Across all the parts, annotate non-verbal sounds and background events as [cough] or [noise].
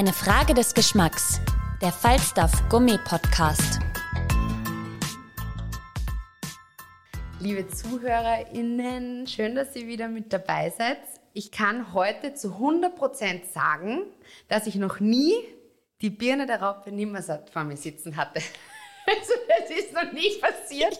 Eine Frage des Geschmacks. Der Falstaff Gummi Podcast. Liebe ZuhörerInnen, schön, dass ihr wieder mit dabei seid. Ich kann heute zu 100% sagen, dass ich noch nie die Birne der Raupe Nimmersatt vor mir sitzen hatte. Also das ist noch nicht passiert.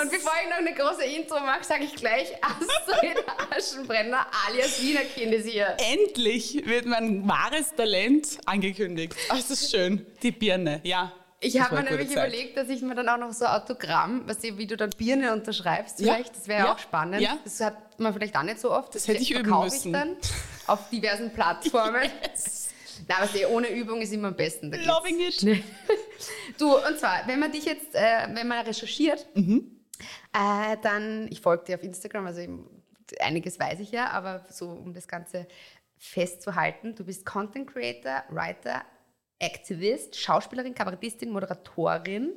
Und bevor ich noch eine große Intro mache, sage ich gleich, [laughs] Astrid Aschenbrenner alias Wiener Kind ist hier. Endlich wird mein wahres Talent angekündigt. Oh, das ist schön. Die Birne, ja. Ich habe mir nämlich Zeit. überlegt, dass ich mir dann auch noch so Autogramm, was wie du dann Birne unterschreibst, vielleicht, das wäre ja. auch spannend. Ja. Das hat man vielleicht auch nicht so oft. Das, das hätte ich üben müssen. ich dann auf diversen Plattformen. [laughs] yes. Na, aber eh, ohne Übung ist immer am besten. Loving it. [laughs] Du, und zwar, wenn man dich jetzt, äh, wenn man recherchiert, mhm. äh, dann, ich folge dir auf Instagram, also einiges weiß ich ja, aber so um das Ganze festzuhalten, du bist Content Creator, Writer, Aktivist, Schauspielerin, Kabarettistin, Moderatorin,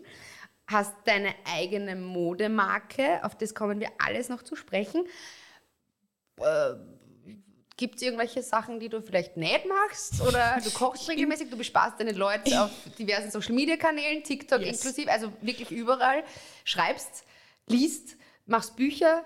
hast deine eigene Modemarke, auf das kommen wir alles noch zu sprechen. Gibt es irgendwelche Sachen, die du vielleicht nicht machst? Oder du kochst regelmäßig, du bespaßt deine Leute auf diversen Social Media Kanälen, TikTok yes. inklusive, also wirklich überall. Schreibst, liest, machst Bücher.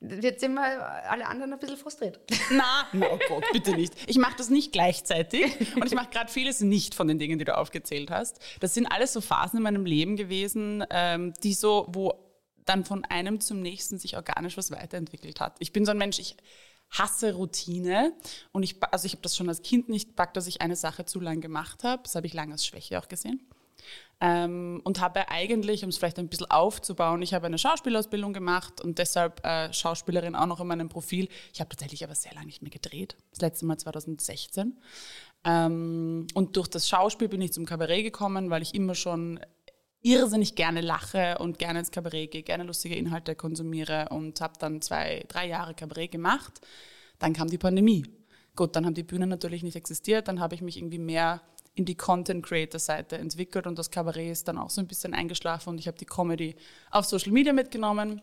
Jetzt sind wir alle anderen ein bisschen frustriert. Na, oh Gott, bitte nicht. Ich mache das nicht gleichzeitig und ich mache gerade vieles nicht von den Dingen, die du aufgezählt hast. Das sind alles so Phasen in meinem Leben gewesen, ähm, die so, wo dann von einem zum nächsten sich organisch was weiterentwickelt hat. Ich bin so ein Mensch, ich hasse Routine. Und ich, also ich habe das schon als Kind nicht gepackt, dass ich eine Sache zu lang gemacht habe. Das habe ich lange als Schwäche auch gesehen. Ähm, und habe eigentlich, um es vielleicht ein bisschen aufzubauen, ich habe eine Schauspielausbildung gemacht und deshalb äh, Schauspielerin auch noch in meinem Profil. Ich habe tatsächlich aber sehr lange nicht mehr gedreht. Das letzte Mal 2016. Ähm, und durch das Schauspiel bin ich zum Kabarett gekommen, weil ich immer schon irrsinnig gerne lache und gerne ins Kabarett gehe, gerne lustige Inhalte konsumiere und habe dann zwei, drei Jahre Kabarett gemacht. Dann kam die Pandemie. Gut, dann haben die Bühnen natürlich nicht existiert, dann habe ich mich irgendwie mehr in die Content Creator Seite entwickelt und das Kabarett ist dann auch so ein bisschen eingeschlafen und ich habe die Comedy auf Social Media mitgenommen,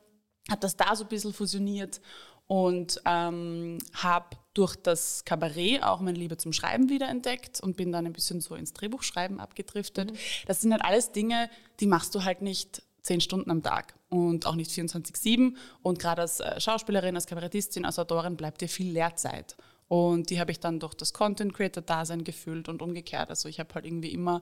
habe das da so ein bisschen fusioniert und ähm, habe durch das Kabarett auch meine Liebe zum Schreiben wiederentdeckt und bin dann ein bisschen so ins Drehbuchschreiben abgedriftet. Mhm. Das sind halt alles Dinge, die machst du halt nicht zehn Stunden am Tag und auch nicht 24-7. Und gerade als äh, Schauspielerin, als Kabarettistin, als Autorin bleibt dir viel Lehrzeit. Und die habe ich dann durch das Content Creator Dasein gefüllt und umgekehrt. Also ich habe halt irgendwie immer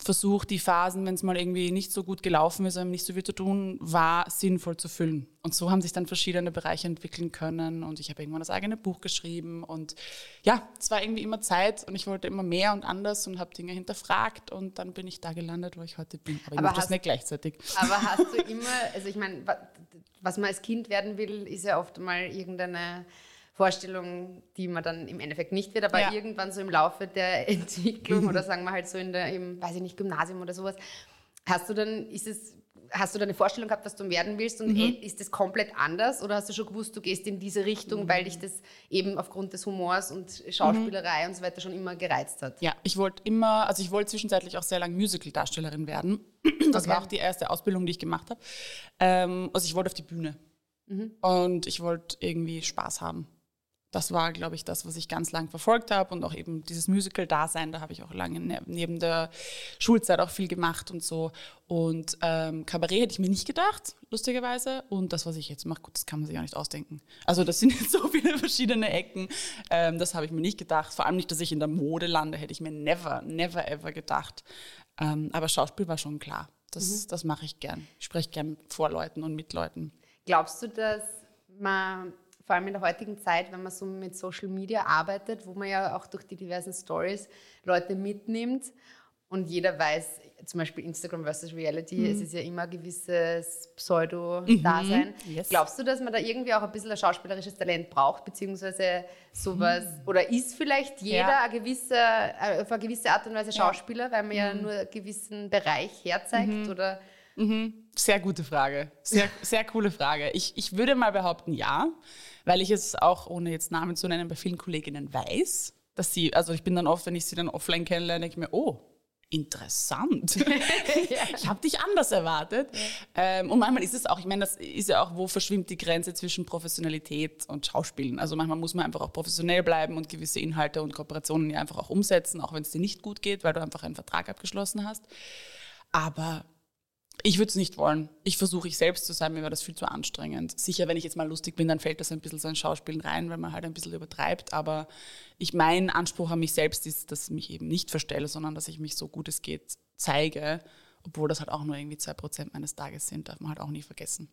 versucht, die Phasen, wenn es mal irgendwie nicht so gut gelaufen ist, nicht so viel zu tun war, sinnvoll zu füllen. Und so haben sich dann verschiedene Bereiche entwickeln können und ich habe irgendwann das eigene Buch geschrieben und ja, es war irgendwie immer Zeit und ich wollte immer mehr und anders und habe Dinge hinterfragt und dann bin ich da gelandet, wo ich heute bin. Aber ich mache das nicht gleichzeitig. Aber [laughs] hast du immer, also ich meine, was man als Kind werden will, ist ja oft mal irgendeine Vorstellung, die man dann im Endeffekt nicht wird, aber ja. irgendwann so im Laufe der [laughs] Entwicklung oder sagen wir halt so in der, im, weiß ich nicht, Gymnasium oder sowas, hast du dann, ist es, hast du da eine Vorstellung gehabt, was du werden willst und mhm. ist das komplett anders oder hast du schon gewusst, du gehst in diese Richtung, mhm. weil dich das eben aufgrund des Humors und Schauspielerei mhm. und so weiter schon immer gereizt hat? Ja, ich wollte immer, also ich wollte zwischenzeitlich auch sehr lange Musical-Darstellerin werden. [clears throat] Das okay. war auch die erste Ausbildung, die ich gemacht habe. Ähm, also ich wollte auf die Bühne. Mhm. Und ich wollte irgendwie Spaß haben das war, glaube ich, das, was ich ganz lang verfolgt habe und auch eben dieses Musical-Dasein, da habe ich auch lange ne, neben der Schulzeit auch viel gemacht und so. Und ähm, Kabarett hätte ich mir nicht gedacht, lustigerweise. Und das, was ich jetzt mache, gut, das kann man sich auch nicht ausdenken. Also das sind jetzt so viele verschiedene Ecken. Ähm, das habe ich mir nicht gedacht. Vor allem nicht, dass ich in der Mode lande, hätte ich mir never, never, ever gedacht. Ähm, aber Schauspiel war schon klar. Das, mhm. das mache ich gern. Ich spreche gern vor Leuten und mit Leuten. Glaubst du, dass man vor allem in der heutigen Zeit, wenn man so mit Social Media arbeitet, wo man ja auch durch die diversen Stories Leute mitnimmt und jeder weiß, zum Beispiel Instagram versus Reality, es ist ja immer ein gewisses Pseudo-Dasein. Mhm. Yes. Glaubst du, dass man da irgendwie auch ein bisschen ein schauspielerisches Talent braucht, beziehungsweise sowas, oder ist vielleicht jeder Ja. ein gewisser, äh, auf eine gewisse Art und Weise Schauspieler, weil man ja nur einen gewissen Bereich herzeigt? Oder Sehr gute Frage. Sehr, sehr coole Frage. Ich, ich würde mal behaupten, ja, weil ich es auch, ohne jetzt Namen zu nennen, bei vielen Kolleginnen weiß, dass sie, also ich bin dann oft, wenn ich sie dann offline kennenlerne, denke ich mir, oh, interessant. [laughs] ich habe dich anders erwartet. Ähm, und manchmal ist es auch, ich meine, das ist ja auch, wo verschwimmt die Grenze zwischen Professionalität und Schauspielen. Also manchmal muss man einfach auch professionell bleiben und gewisse Inhalte und Kooperationen ja einfach auch umsetzen, auch wenn es dir nicht gut geht, weil du einfach einen Vertrag abgeschlossen hast. Aber ich würde es nicht wollen. Ich versuche ich selbst zu sein, mir wäre das viel zu anstrengend. Sicher, wenn ich jetzt mal lustig bin, dann fällt das ein bisschen so ein Schauspielen rein, weil man halt ein bisschen übertreibt. Aber ich, mein Anspruch an mich selbst ist, dass ich mich eben nicht verstelle, sondern dass ich mich so gut es geht zeige. Obwohl das halt auch nur irgendwie zwei Prozent meines Tages sind, darf man halt auch nie vergessen.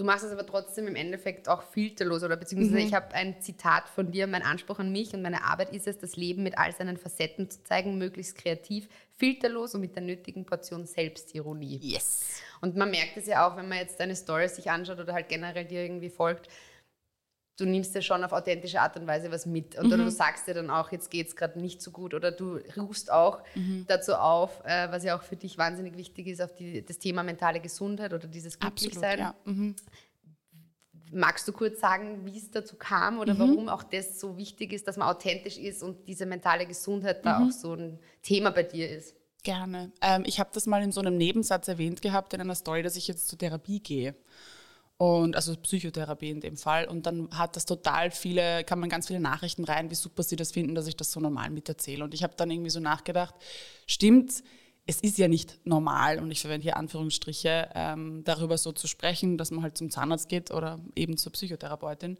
Du machst es aber trotzdem im Endeffekt auch filterlos oder beziehungsweise ich habe ein Zitat von dir, mein Anspruch an mich und meine Arbeit ist es, das Leben mit all seinen Facetten zu zeigen, möglichst kreativ, filterlos und mit der nötigen Portion Selbstironie. Yes. Und man merkt es ja auch, wenn man jetzt deine Stories sich anschaut oder halt generell dir irgendwie folgt, du nimmst ja schon auf authentische Art und Weise was mit. Und oder du sagst dir dann auch, jetzt geht es gerade nicht so gut. Oder du rufst auch dazu auf, äh, was ja auch für dich wahnsinnig wichtig ist, auf die, das Thema mentale Gesundheit oder dieses Glücklichsein. ja. Mhm. Magst du kurz sagen, wie es dazu kam oder warum auch das so wichtig ist, dass man authentisch ist und diese mentale Gesundheit da auch so ein Thema bei dir ist? Gerne. Ähm, ich habe das mal in so einem Nebensatz erwähnt gehabt in einer Story, dass ich jetzt zur Therapie gehe. Und also Psychotherapie in dem Fall. Und dann hat das total viele, kann man ganz viele Nachrichten rein, wie super sie das finden, dass ich das so normal miterzähle. Und ich habe dann irgendwie so nachgedacht, stimmt, es ist ja nicht normal, und ich verwende hier Anführungsstriche, ähm, darüber so zu sprechen, dass man halt zum Zahnarzt geht oder eben zur Psychotherapeutin.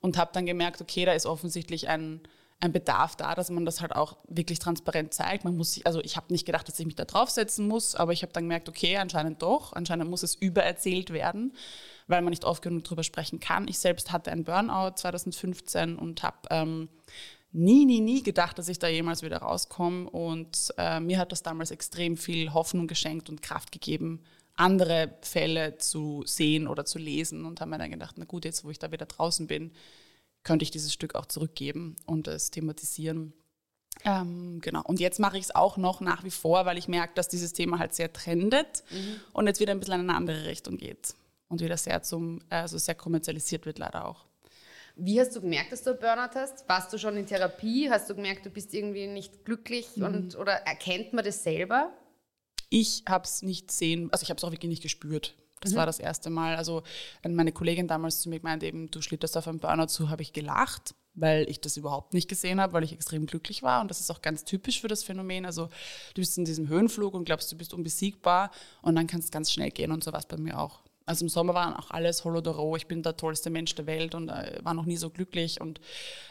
Und habe dann gemerkt, okay, da ist offensichtlich ein, ein Bedarf da, dass man das halt auch wirklich transparent zeigt. Man muss sich, also ich habe nicht gedacht, dass ich mich da draufsetzen muss, aber ich habe dann gemerkt, okay, anscheinend doch, anscheinend muss es übererzählt werden, weil man nicht oft genug drüber sprechen kann. Ich selbst hatte einen Burnout 2015 und habe ähm, nie, nie, nie gedacht, dass ich da jemals wieder rauskomme. Und äh, mir hat das damals extrem viel Hoffnung geschenkt und Kraft gegeben, andere Fälle zu sehen oder zu lesen. Und habe mir dann gedacht, na gut, jetzt wo ich da wieder draußen bin, könnte ich dieses Stück auch zurückgeben und es thematisieren. Ähm, genau. Und jetzt mache ich es auch noch nach wie vor, weil ich merke, dass dieses Thema halt sehr trendet und jetzt wieder ein bisschen in eine andere Richtung geht und wieder sehr zum, also sehr kommerzialisiert wird leider auch. Wie hast du gemerkt, dass du einen Burnout hast? Warst du schon in Therapie? Hast du gemerkt, du bist irgendwie nicht glücklich? Und, oder erkennt man das selber? Ich habe es nicht sehen, also ich habe es auch wirklich nicht gespürt. Das war das erste Mal. Also meine Kollegin damals zu mir gemeint, eben du schlitterst auf einen Burnout zu, habe ich gelacht, weil ich das überhaupt nicht gesehen habe, weil ich extrem glücklich war. Und das ist auch ganz typisch für das Phänomen. Also du bist in diesem Höhenflug und glaubst, du bist unbesiegbar und dann kann es ganz schnell gehen und so war es bei mir auch. Also im Sommer waren auch alles Holodoro, ich bin der tollste Mensch der Welt und äh, war noch nie so glücklich. Und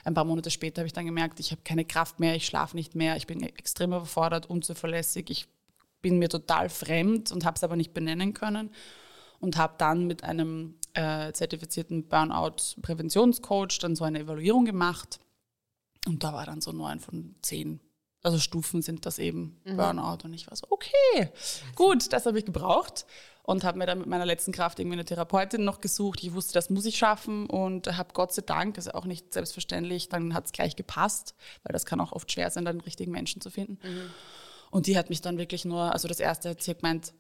ein paar Monate später habe ich dann gemerkt, ich habe keine Kraft mehr, ich schlafe nicht mehr, ich bin extrem überfordert, unzuverlässig, ich bin mir total fremd und habe es aber nicht benennen können und habe dann mit einem äh, zertifizierten Burnout-Präventionscoach dann so eine Evaluierung gemacht und da war dann so neun von zehn. Also Stufen sind das eben, Burnout. Und ich war so, okay, gut, das habe ich gebraucht. Und habe mir dann mit meiner letzten Kraft irgendwie eine Therapeutin noch gesucht. Ich wusste, das muss ich schaffen und habe Gott sei Dank, ist auch nicht selbstverständlich, dann hat es gleich gepasst, weil das kann auch oft schwer sein, dann den richtigen Menschen zu finden. Und die hat mich dann wirklich nur, also das erste hat sie gemeint,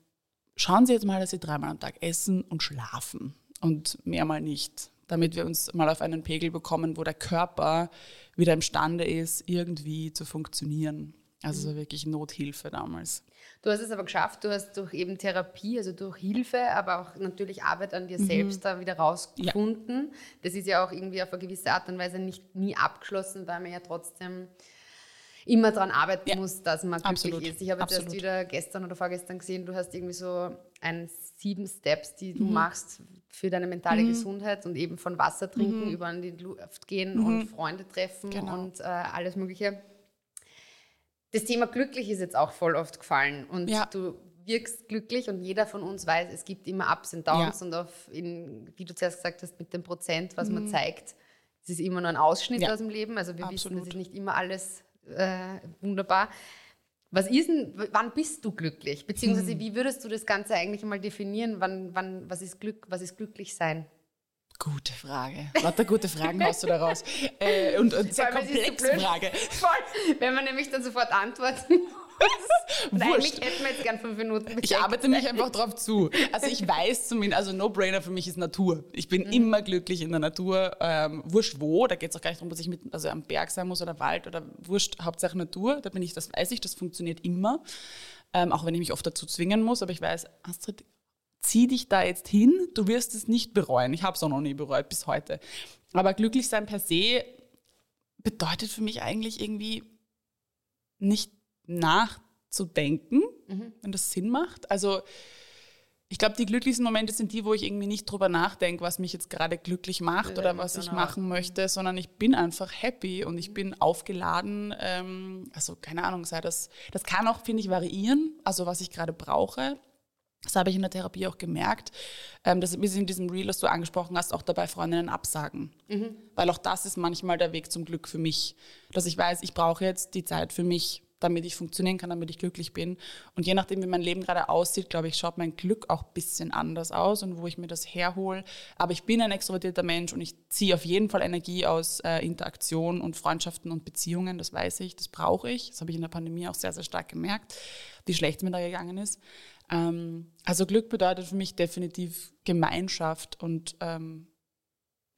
schauen Sie jetzt mal, dass Sie dreimal am Tag essen und schlafen und mehrmal nicht, damit wir uns mal auf einen Pegel bekommen, wo der Körper wieder imstande ist, irgendwie zu funktionieren. Also war wirklich Nothilfe damals. Du hast es aber geschafft, du hast durch eben Therapie, also durch Hilfe, aber auch natürlich Arbeit an dir selbst da wieder rausgefunden. Das ist ja auch irgendwie auf eine gewisse Art und Weise nicht nie abgeschlossen, weil man ja trotzdem immer daran arbeiten Ja, muss, dass man glücklich absolut, ist. Ich habe absolut. wieder gestern oder vorgestern gesehen, du hast irgendwie so ein sieben Steps, die Mhm. du machst für deine mentale Gesundheit und eben von Wasser trinken über an die Luft gehen und Freunde treffen Mhm. Genau. und äh, alles Mögliche. Das Thema glücklich ist jetzt auch voll oft gefallen und Ja. du wirkst glücklich und jeder von uns weiß, es gibt immer Ups und Downs Ja. und auf in, wie du zuerst gesagt hast, mit dem Prozent, was man zeigt, es ist immer nur ein Ausschnitt Ja. aus dem Leben. Also wir wissen, Absolut. es ist nicht immer alles äh, wunderbar. Was ist denn, wann bist du glücklich? Beziehungsweise hm. wie würdest du das Ganze eigentlich mal definieren? Wann, wann, was ist Glück, was ist glücklich sein? Gute Frage. Lauter gute Fragen hast du daraus. Äh, und, und sehr komplexe so Frage. Voll. Wenn man nämlich dann sofort antworten muss. [laughs] Und eigentlich hätten wir jetzt gern fünf Minuten. Ich arbeite mich einfach drauf zu. Also ich weiß zumindest, also No-Brainer für mich ist Natur. Ich bin mhm. immer glücklich in der Natur. Ähm, wurscht wo, da geht es auch gar nicht darum, dass ich mit, also am Berg sein muss oder Wald oder wurscht, Hauptsache Natur. Da bin ich, das weiß ich, das funktioniert immer. Ähm, auch wenn ich mich oft dazu zwingen muss, aber ich weiß, Astrid, zieh dich da jetzt hin, du wirst es nicht bereuen. Ich habe es auch noch nie bereut bis heute. Aber glücklich sein per se bedeutet für mich eigentlich irgendwie nicht nachzudenken, mhm. wenn das Sinn macht. Also ich glaube, die glücklichsten Momente sind die, wo ich irgendwie nicht drüber nachdenke, was mich jetzt gerade glücklich macht oder was ich machen möchte, sondern ich bin einfach happy und ich bin aufgeladen. Ähm, also keine Ahnung, sei das, das kann auch, finde ich, variieren, also was ich gerade brauche. Das habe ich in der Therapie auch gemerkt, ähm, dass wir in diesem Reel, das du angesprochen hast, auch dabei Freundinnen absagen. Mhm. Weil auch das ist manchmal der Weg zum Glück für mich. Dass ich weiß, ich brauche jetzt die Zeit für mich, damit ich funktionieren kann, damit ich glücklich bin. Und je nachdem, wie mein Leben gerade aussieht, glaube ich, schaut mein Glück auch ein bisschen anders aus und wo ich mir das herhole. Aber ich bin ein extrovertierter Mensch und ich ziehe auf jeden Fall Energie aus äh, Interaktion und Freundschaften und Beziehungen. Das weiß ich, das brauche ich. Das habe ich in der Pandemie auch sehr, sehr stark gemerkt, wie schlecht es mir da gegangen ist. Ähm, also Glück bedeutet für mich definitiv Gemeinschaft und ähm,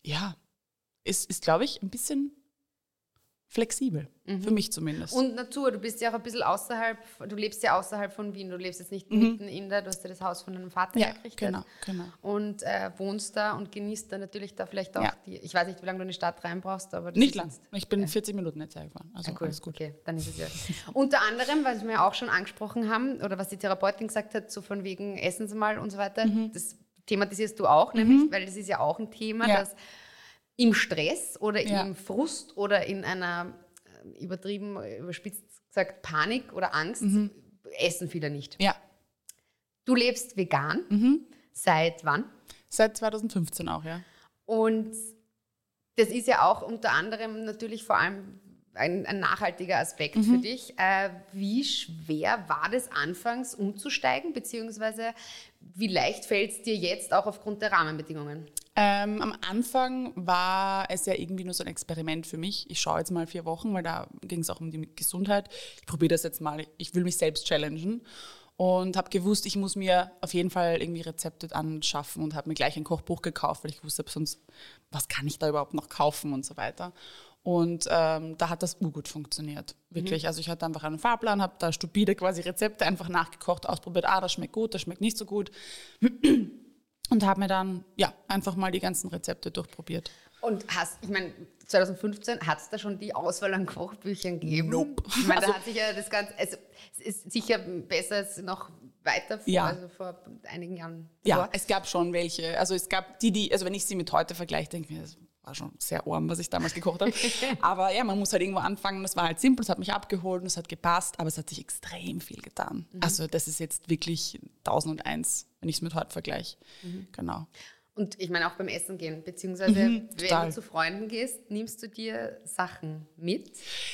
ja, ist, ist glaube ich, ein bisschen flexibel, mhm. für mich zumindest. Und Natur, du bist ja auch ein bisschen außerhalb, du lebst ja außerhalb von Wien, du lebst jetzt nicht mhm. mitten in der, du hast ja das Haus von deinem Vater ja, hergerichtet. genau, genau. Und äh, wohnst da und genießt da natürlich da vielleicht auch ja. die, ich weiß nicht, wie lange du in die Stadt rein brauchst, aber... Nicht lang, ich bin ja. 40 Minuten jetzt hergefahren, also ja, cool. alles gut. Okay, dann ist es ja. [laughs] Unter anderem, was wir auch schon angesprochen haben, oder was die Therapeutin gesagt hat, so von wegen Essen Sie mal und so weiter, mhm. das thematisierst du auch, mhm. nämlich, weil das ist ja auch ein Thema, dass im Stress oder im Frust oder in einer übertrieben, überspitzt gesagt, Panik oder Angst, mhm. essen viele nicht. Ja. Du lebst vegan. Mhm. Seit wann? Seit 2015 auch, ja. Und das ist ja auch unter anderem natürlich vor allem ein, ein nachhaltiger Aspekt mhm. für dich. Äh, wie schwer war das anfangs umzusteigen, beziehungsweise wie leicht fällt es dir jetzt auch aufgrund der Rahmenbedingungen? Ähm, am Anfang war es ja irgendwie nur so ein Experiment für mich. Ich schaue jetzt mal vier Wochen, weil da ging es auch um die Gesundheit. Ich probiere das jetzt mal. Ich will mich selbst challengen und habe gewusst, ich muss mir auf jeden Fall irgendwie Rezepte anschaffen und habe mir gleich ein Kochbuch gekauft, weil ich wusste, sonst was kann ich da überhaupt noch kaufen und so weiter. Und ähm, da hat das urgut funktioniert, wirklich. Mhm. Also ich hatte einfach einen Fahrplan, habe da stupide quasi Rezepte einfach nachgekocht, ausprobiert, ah, das schmeckt gut, das schmeckt nicht so gut. Und habe mir dann ja einfach mal die ganzen Rezepte durchprobiert. Und hast, ich meine, 2015 hat es da schon die Auswahl an Kochbüchern gegeben? Nope. Ich meine, da also, hat sich ja das Ganze, also es ist sicher besser als noch weiter vor, ja. also vor einigen Jahren. Ja, vor. es gab schon welche. Also es gab die, die, also wenn ich sie mit heute vergleiche, denke ich mir, war schon sehr arm, was ich damals gekocht habe. [laughs] aber ja, man muss halt irgendwo anfangen. Das war halt simpel, es hat mich abgeholt und es hat gepasst, aber es hat sich extrem viel getan. Mhm. Also das ist jetzt wirklich 1001, wenn ich es mit heute vergleiche. Mhm. Genau. Und ich meine auch beim Essen gehen, beziehungsweise mhm, wenn du zu Freunden gehst, nimmst du dir Sachen mit?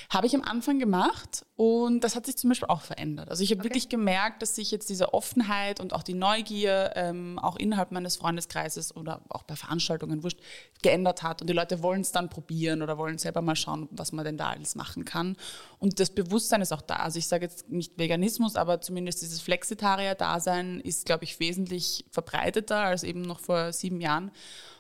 Habe ich am Anfang gemacht und das hat sich zum Beispiel auch verändert. Also ich habe okay. wirklich gemerkt, dass sich jetzt diese Offenheit und auch die Neugier ähm, auch innerhalb meines Freundeskreises oder auch bei Veranstaltungen wurscht geändert hat und die Leute wollen es dann probieren oder wollen selber mal schauen, was man denn da alles machen kann. Und das Bewusstsein ist auch da. Also ich sage jetzt nicht Veganismus, aber zumindest dieses Flexitarier-Dasein ist, glaube ich, wesentlich verbreiteter als eben noch vor sieben sieben Jahren.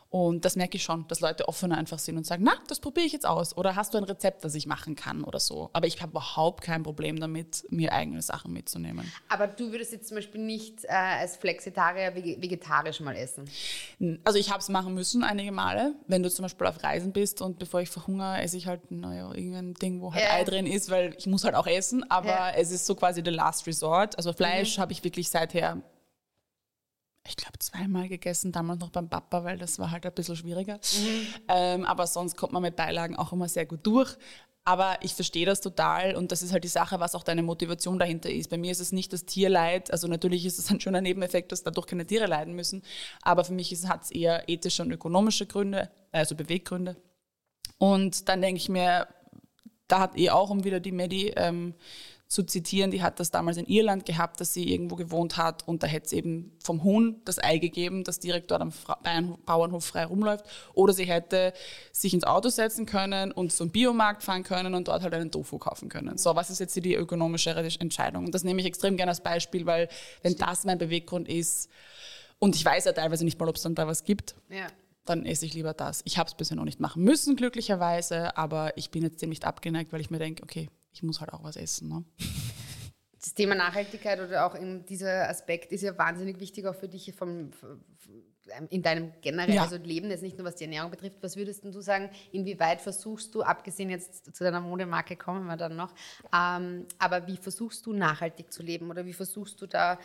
Und das merke ich schon, dass Leute offener einfach sind und sagen, na, das probiere ich jetzt aus. Oder hast du ein Rezept, das ich machen kann oder so. Aber ich habe überhaupt kein Problem damit, mir eigene Sachen mitzunehmen. Aber du würdest jetzt zum Beispiel nicht äh, als Flexitarier vegetarisch mal essen? Also ich habe es machen müssen einige Male. Wenn du zum Beispiel auf Reisen bist und bevor ich verhungere, esse ich halt naja, irgendein Ding, wo halt äh. Ei drin ist, weil ich muss halt auch essen. Aber ja. es ist so quasi the last resort. Also Fleisch mhm. habe ich wirklich seither ich glaube, zweimal gegessen, damals noch beim Papa, weil das war halt ein bisschen schwieriger. Mhm. Ähm, aber sonst kommt man mit Beilagen auch immer sehr gut durch. Aber ich verstehe das total und das ist halt die Sache, was auch deine Motivation dahinter ist. Bei mir ist es nicht das Tierleid, also natürlich ist es ein schöner Nebeneffekt, dass dadurch keine Tiere leiden müssen, aber für mich hat es eher ethische und ökonomische Gründe, also Beweggründe. Und dann denke ich mir, da hat eh auch, um wieder die Medi ähm, zu zitieren, die hat das damals in Irland gehabt, dass sie irgendwo gewohnt hat und da hätte es eben vom Huhn das Ei gegeben, das direkt dort am Bauernhof frei rumläuft. Oder sie hätte sich ins Auto setzen können und zum Biomarkt fahren können und dort halt einen Tofu kaufen können. So, was ist jetzt die ökonomischere Entscheidung? Und das nehme ich extrem gerne als Beispiel, weil wenn das mein Beweggrund ist, und ich weiß ja teilweise nicht mal, ob es dann da was gibt, ja dann esse ich lieber das. Ich habe es bisher noch nicht machen müssen, glücklicherweise, aber ich bin jetzt dem nicht abgeneigt, weil ich mir denke, okay, ich muss halt auch was essen. Ne? Das Thema Nachhaltigkeit oder auch in dieser Aspekt ist ja wahnsinnig wichtig auch für dich vom, in deinem generellen ja. also Leben, jetzt nicht nur was die Ernährung betrifft. Was würdest du sagen, inwieweit versuchst du, abgesehen jetzt zu deiner Modemarke kommen wir dann noch, ähm, aber wie versuchst du nachhaltig zu leben oder wie versuchst du da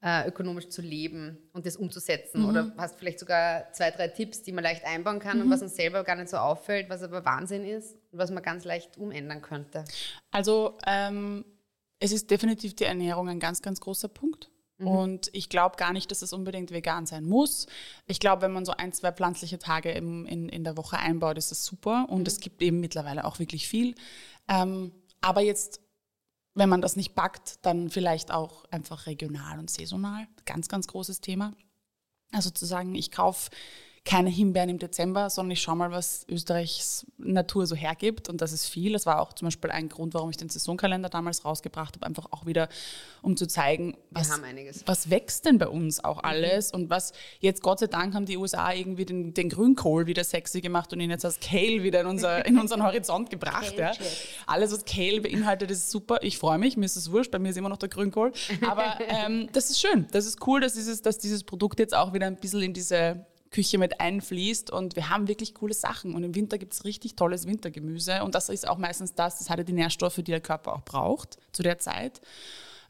äh, ökonomisch zu leben und das umzusetzen? Mhm. Oder hast vielleicht sogar zwei, drei Tipps, die man leicht einbauen kann mhm. und was uns selber gar nicht so auffällt, was aber Wahnsinn ist und was man ganz leicht umändern könnte? Also ähm, es ist definitiv die Ernährung ein ganz, ganz großer Punkt. Mhm. Und ich glaube gar nicht, dass es unbedingt vegan sein muss. Ich glaube, wenn man so ein, zwei pflanzliche Tage in, in, in der Woche einbaut, ist das super. Und mhm. es gibt eben mittlerweile auch wirklich viel. Ähm, aber jetzt wenn man das nicht backt, dann vielleicht auch einfach regional und saisonal. Ganz, ganz großes Thema. Also zu sagen, ich kaufe keine Himbeeren im Dezember, sondern ich schaue mal, was Österreichs Natur so hergibt. Und das ist viel. Das war auch zum Beispiel ein Grund, warum ich den Saisonkalender damals rausgebracht habe, einfach auch wieder, um zu zeigen, was, was wächst denn bei uns auch mhm. alles mhm. und was jetzt Gott sei Dank haben die USA irgendwie den, den Grünkohl wieder sexy gemacht und ihn jetzt als Kale wieder in, unser, in unseren Horizont [laughs] gebracht. ja. Alles, was Kale beinhaltet, ist super. Ich freue mich, mir ist es wurscht, bei mir ist immer noch der Grünkohl. Aber [laughs] ähm, das ist schön, das ist cool, dass dieses, dass dieses Produkt jetzt auch wieder ein bisschen in diese Küche mit einfließt und wir haben wirklich coole Sachen und im Winter gibt es richtig tolles Wintergemüse und das ist auch meistens das, das hat ja die Nährstoffe, die der Körper auch braucht zu der Zeit.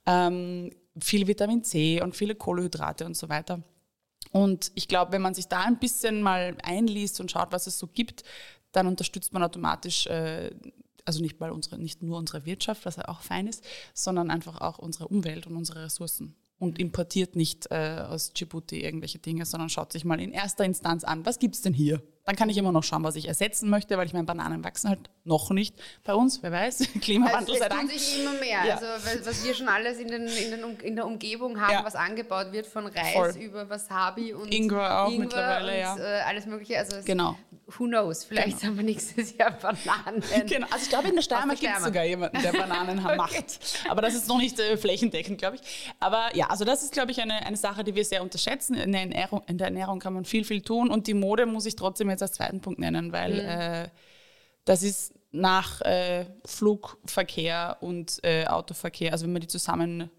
Ähm, viel Vitamin C und viele Kohlenhydrate und so weiter. Und ich glaube, wenn man sich da ein bisschen mal einliest und schaut, was es so gibt, dann unterstützt man automatisch, äh, also nicht, mal unsere, nicht nur unsere Wirtschaft, was ja auch fein ist, sondern einfach auch unsere Umwelt und unsere Ressourcen und importiert nicht äh, aus Djibouti irgendwelche Dinge, sondern schaut sich mal in erster Instanz an, was gibt es denn hier? Dann kann ich immer noch schauen, was ich ersetzen möchte, weil ich meine, Bananen wachsen halt noch nicht bei uns, wer weiß, [laughs] Klimawandel also, sei Dank. Es sich immer mehr. Ja. Also was wir schon alles in, den, in, den, in der Umgebung haben, ja. was angebaut wird, von Reis Voll. über Wasabi und Ingwer auch Ingwer mittlerweile, und, ja. Äh, alles mögliche. Also genau who knows, vielleicht genau. haben wir nächstes Jahr Bananen. [laughs] Genau, also ich glaube, in der Steiermark gibt es sogar jemanden, der Bananen [laughs] okay. macht. Aber das ist noch nicht äh, flächendeckend, glaube ich. Aber ja, also das ist, glaube ich, eine, eine Sache, die wir sehr unterschätzen. In der, Ernährung, in der Ernährung kann man viel, viel tun. Und die Mode muss ich trotzdem jetzt als zweiten Punkt nennen, weil mhm. äh, das ist nach äh, Flugverkehr und äh, Autoverkehr, also wenn man die zusammen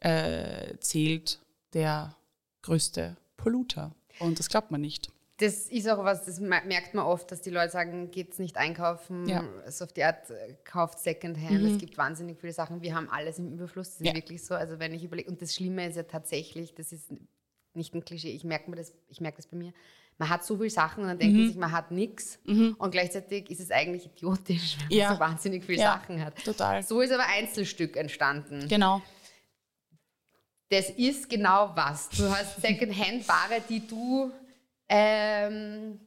äh, zählt, der größte Polluter. Und das glaubt man nicht das ist auch was, das merkt man oft, dass die Leute sagen, geht's nicht einkaufen, ja. so auf die Art, äh, kauft Secondhand. Mhm. Es gibt wahnsinnig viele Sachen. Wir haben alles im Überfluss. Das ist ja. wirklich so. Also wenn ich überlege, und das Schlimme ist ja tatsächlich, das ist nicht ein Klischee, ich merke das, ich merke das bei mir. Man hat so viele Sachen und dann denkt mhm. man sich, man hat nichts. Mhm. Und gleichzeitig ist es eigentlich idiotisch, [laughs] wenn man ja. so wahnsinnig viele Sachen hat. Total. So ist aber Einzelstück entstanden. Genau. Das ist genau was. Du hast Secondhand-Ware, die du ähm,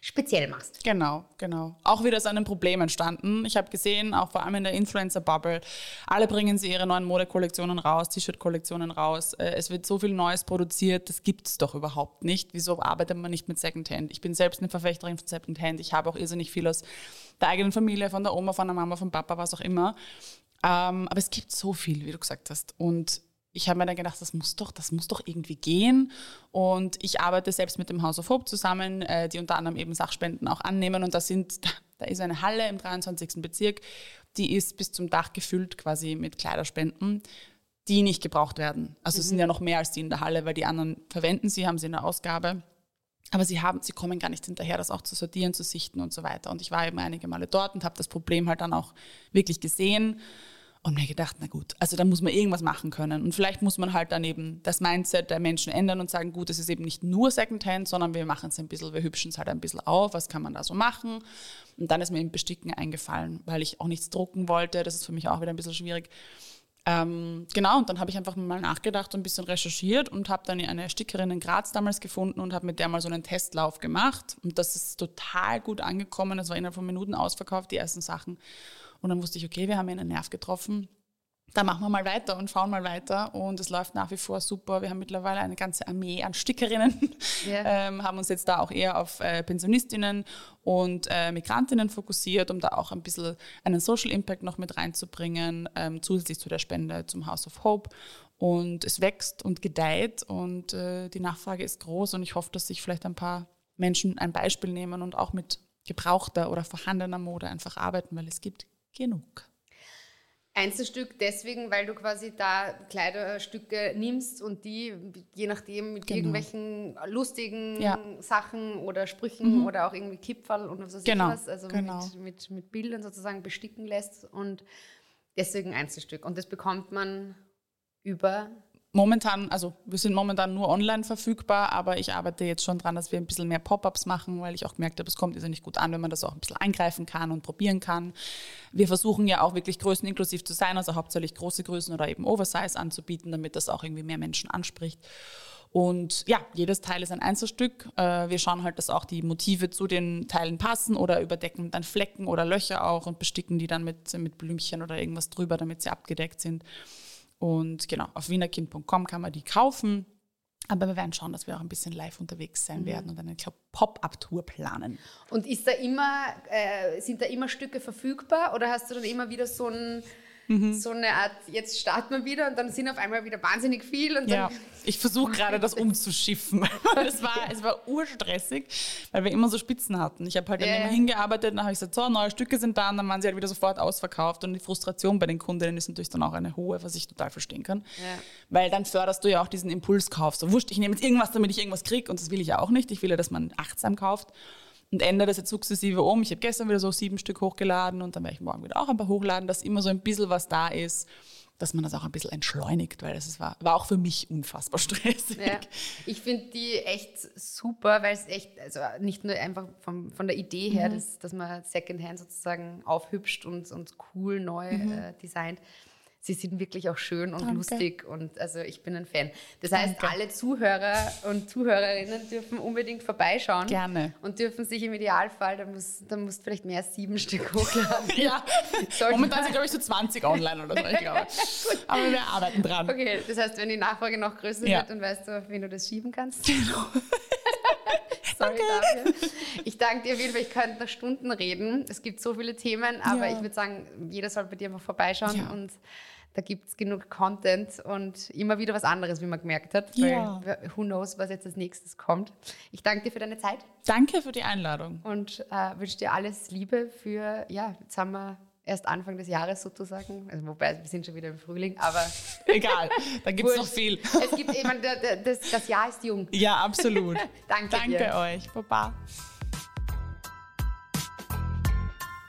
speziell machst. Genau, genau. Auch wieder ist ein Problem entstanden. Ich habe gesehen, auch vor allem in der Influencer-Bubble, alle bringen sie ihre neuen Modekollektionen raus, T-Shirt-Kollektionen raus. Äh, es wird so viel Neues produziert, das gibt es doch überhaupt nicht. Wieso arbeitet man nicht mit Secondhand? Ich bin selbst eine Verfechterin von Secondhand. Ich habe auch irrsinnig viel aus der eigenen Familie, von der Oma, von der Mama, vom Papa, was auch immer. Ähm, aber es gibt so viel, wie du gesagt hast. Und ich habe mir dann gedacht, das muss doch, das muss doch irgendwie gehen. Und ich arbeite selbst mit dem House of Hope zusammen, äh, die unter anderem eben Sachspenden auch annehmen. Und da sind, [laughs] da ist eine Halle im 23. Bezirk, die ist bis zum Dach gefüllt quasi mit Kleiderspenden, die nicht gebraucht werden. Also mhm. es sind ja noch mehr als die in der Halle, weil die anderen verwenden sie, haben sie in der Ausgabe. Aber sie, haben, sie kommen gar nicht hinterher, das auch zu sortieren, zu sichten und so weiter. Und ich war eben einige Male dort und habe das Problem halt dann auch wirklich gesehen und mir gedacht, na gut, also da muss man irgendwas machen können. Und vielleicht muss man halt dann eben das Mindset der Menschen ändern und sagen, gut, es ist eben nicht nur Secondhand, sondern wir machen es ein bisschen, wir hübschen es halt ein bisschen auf, was kann man da so machen. Und dann ist mir eben Besticken eingefallen, weil ich auch nichts drucken wollte. Das ist für mich auch wieder ein bisschen schwierig. Ähm, genau, und dann habe ich einfach mal nachgedacht und ein bisschen recherchiert und habe dann eine Stickerin in Graz damals gefunden und habe mit der mal so einen Testlauf gemacht. Und das ist total gut angekommen. Es war innerhalb von Minuten ausverkauft, die ersten Sachen. Und dann wusste ich, okay, wir haben einen Nerv getroffen. da machen wir mal weiter und schauen mal weiter. Und es läuft nach wie vor super. Wir haben mittlerweile eine ganze Armee an Stickerinnen, yeah. [laughs] ähm, haben uns jetzt da auch eher auf äh, Pensionistinnen und äh, Migrantinnen fokussiert, um da auch ein bisschen einen Social Impact noch mit reinzubringen, ähm, zusätzlich zu der Spende zum House of Hope. Und es wächst und gedeiht und äh, die Nachfrage ist groß und ich hoffe, dass sich vielleicht ein paar Menschen ein Beispiel nehmen und auch mit gebrauchter oder vorhandener Mode einfach arbeiten, weil es gibt genug. Einzelstück deswegen, weil du quasi da Kleiderstücke nimmst und die je nachdem mit genau. irgendwelchen lustigen ja. Sachen oder Sprüchen mhm. oder auch irgendwie Kipferl und was weiß genau. was, also genau. mit, mit, mit Bildern sozusagen besticken lässt und deswegen Einzelstück. Und das bekommt man über momentan, also wir sind momentan nur online verfügbar, aber ich arbeite jetzt schon dran, dass wir ein bisschen mehr Pop-ups machen, weil ich auch gemerkt habe, es kommt nicht gut an, wenn man das auch ein bisschen eingreifen kann und probieren kann. Wir versuchen ja auch wirklich größeninklusiv zu sein, also hauptsächlich große Größen oder eben Oversize anzubieten, damit das auch irgendwie mehr Menschen anspricht. Und ja, jedes Teil ist ein Einzelstück. Äh, wir schauen halt, dass auch die Motive zu den Teilen passen oder überdecken dann Flecken oder Löcher auch und besticken die dann mit, mit Blümchen oder irgendwas drüber, damit sie abgedeckt sind. Und genau, auf wienerkind.com kann man die kaufen. Aber wir werden schauen, dass wir auch ein bisschen live unterwegs sein mhm. werden und eine Pop-up-Tour planen. Und ist da immer, äh, sind da immer Stücke verfügbar oder hast du dann immer wieder so ein Mhm. So eine Art, jetzt starten wir wieder und dann sind auf einmal wieder wahnsinnig viel. Und ja, ich versuche [laughs] gerade das umzuschiffen. [laughs] es, war, es war urstressig, weil wir immer so Spitzen hatten. Ich habe halt dann yeah. immer hingearbeitet und dann habe ich gesagt, so, neue Stücke sind da und dann waren sie halt wieder sofort ausverkauft. Und die Frustration bei den Kundinnen ist natürlich dann auch eine hohe, was ich total verstehen kann. Yeah. Weil dann förderst du ja auch diesen Impulskauf. So, wurscht, ich nehme jetzt irgendwas, damit ich irgendwas kriege und das will ich ja auch nicht. Ich will ja, dass man achtsam kauft und ändere das jetzt sukzessive um. Ich habe gestern wieder so sieben Stück hochgeladen und dann werde ich morgen wieder auch ein paar hochladen, dass immer so ein bisschen was da ist, dass man das auch ein bisschen entschleunigt, weil das war, war auch für mich unfassbar [laughs] stressig. Ja, ich finde die echt super, weil es echt, also nicht nur einfach vom, von der Idee her, mhm. dass, dass man Secondhand sozusagen aufhübscht und, und cool neu mhm. äh, designt, sie sind wirklich auch schön und Danke. lustig und also ich bin ein Fan. Das heißt, Danke. alle Zuhörer und Zuhörerinnen dürfen unbedingt vorbeischauen. Gerne. Und dürfen sich im Idealfall, da muss, da musst vielleicht mehr als sieben Stück hochladen. [laughs] ja, momentan sind glaube ich so 20 online oder so, ich glaube. Aber wir arbeiten dran. Okay, das heißt, wenn die Nachfrage noch größer ja. wird, dann weißt du, auf wen du das schieben kannst. [laughs] Genau. Sorry dafür. Ich danke dir jeden Fall. Ich könnte noch Stunden reden. Es gibt so viele Themen, aber ja. ich würde sagen, jeder soll bei dir einfach vorbeischauen ja. und da gibt es genug Content und immer wieder was anderes, wie man gemerkt hat. Ja. Weil who knows, was jetzt als nächstes kommt. Ich danke dir für deine Zeit. Danke für die Einladung. Und äh, wünsche dir alles Liebe für, ja, jetzt haben wir erst Anfang des Jahres sozusagen. Also wobei, wir sind schon wieder im Frühling, aber. [laughs] Egal, da gibt es noch viel. Es gibt eben, das, das Jahr ist jung. Ja, absolut. [laughs] danke Danke dir. euch. Baba.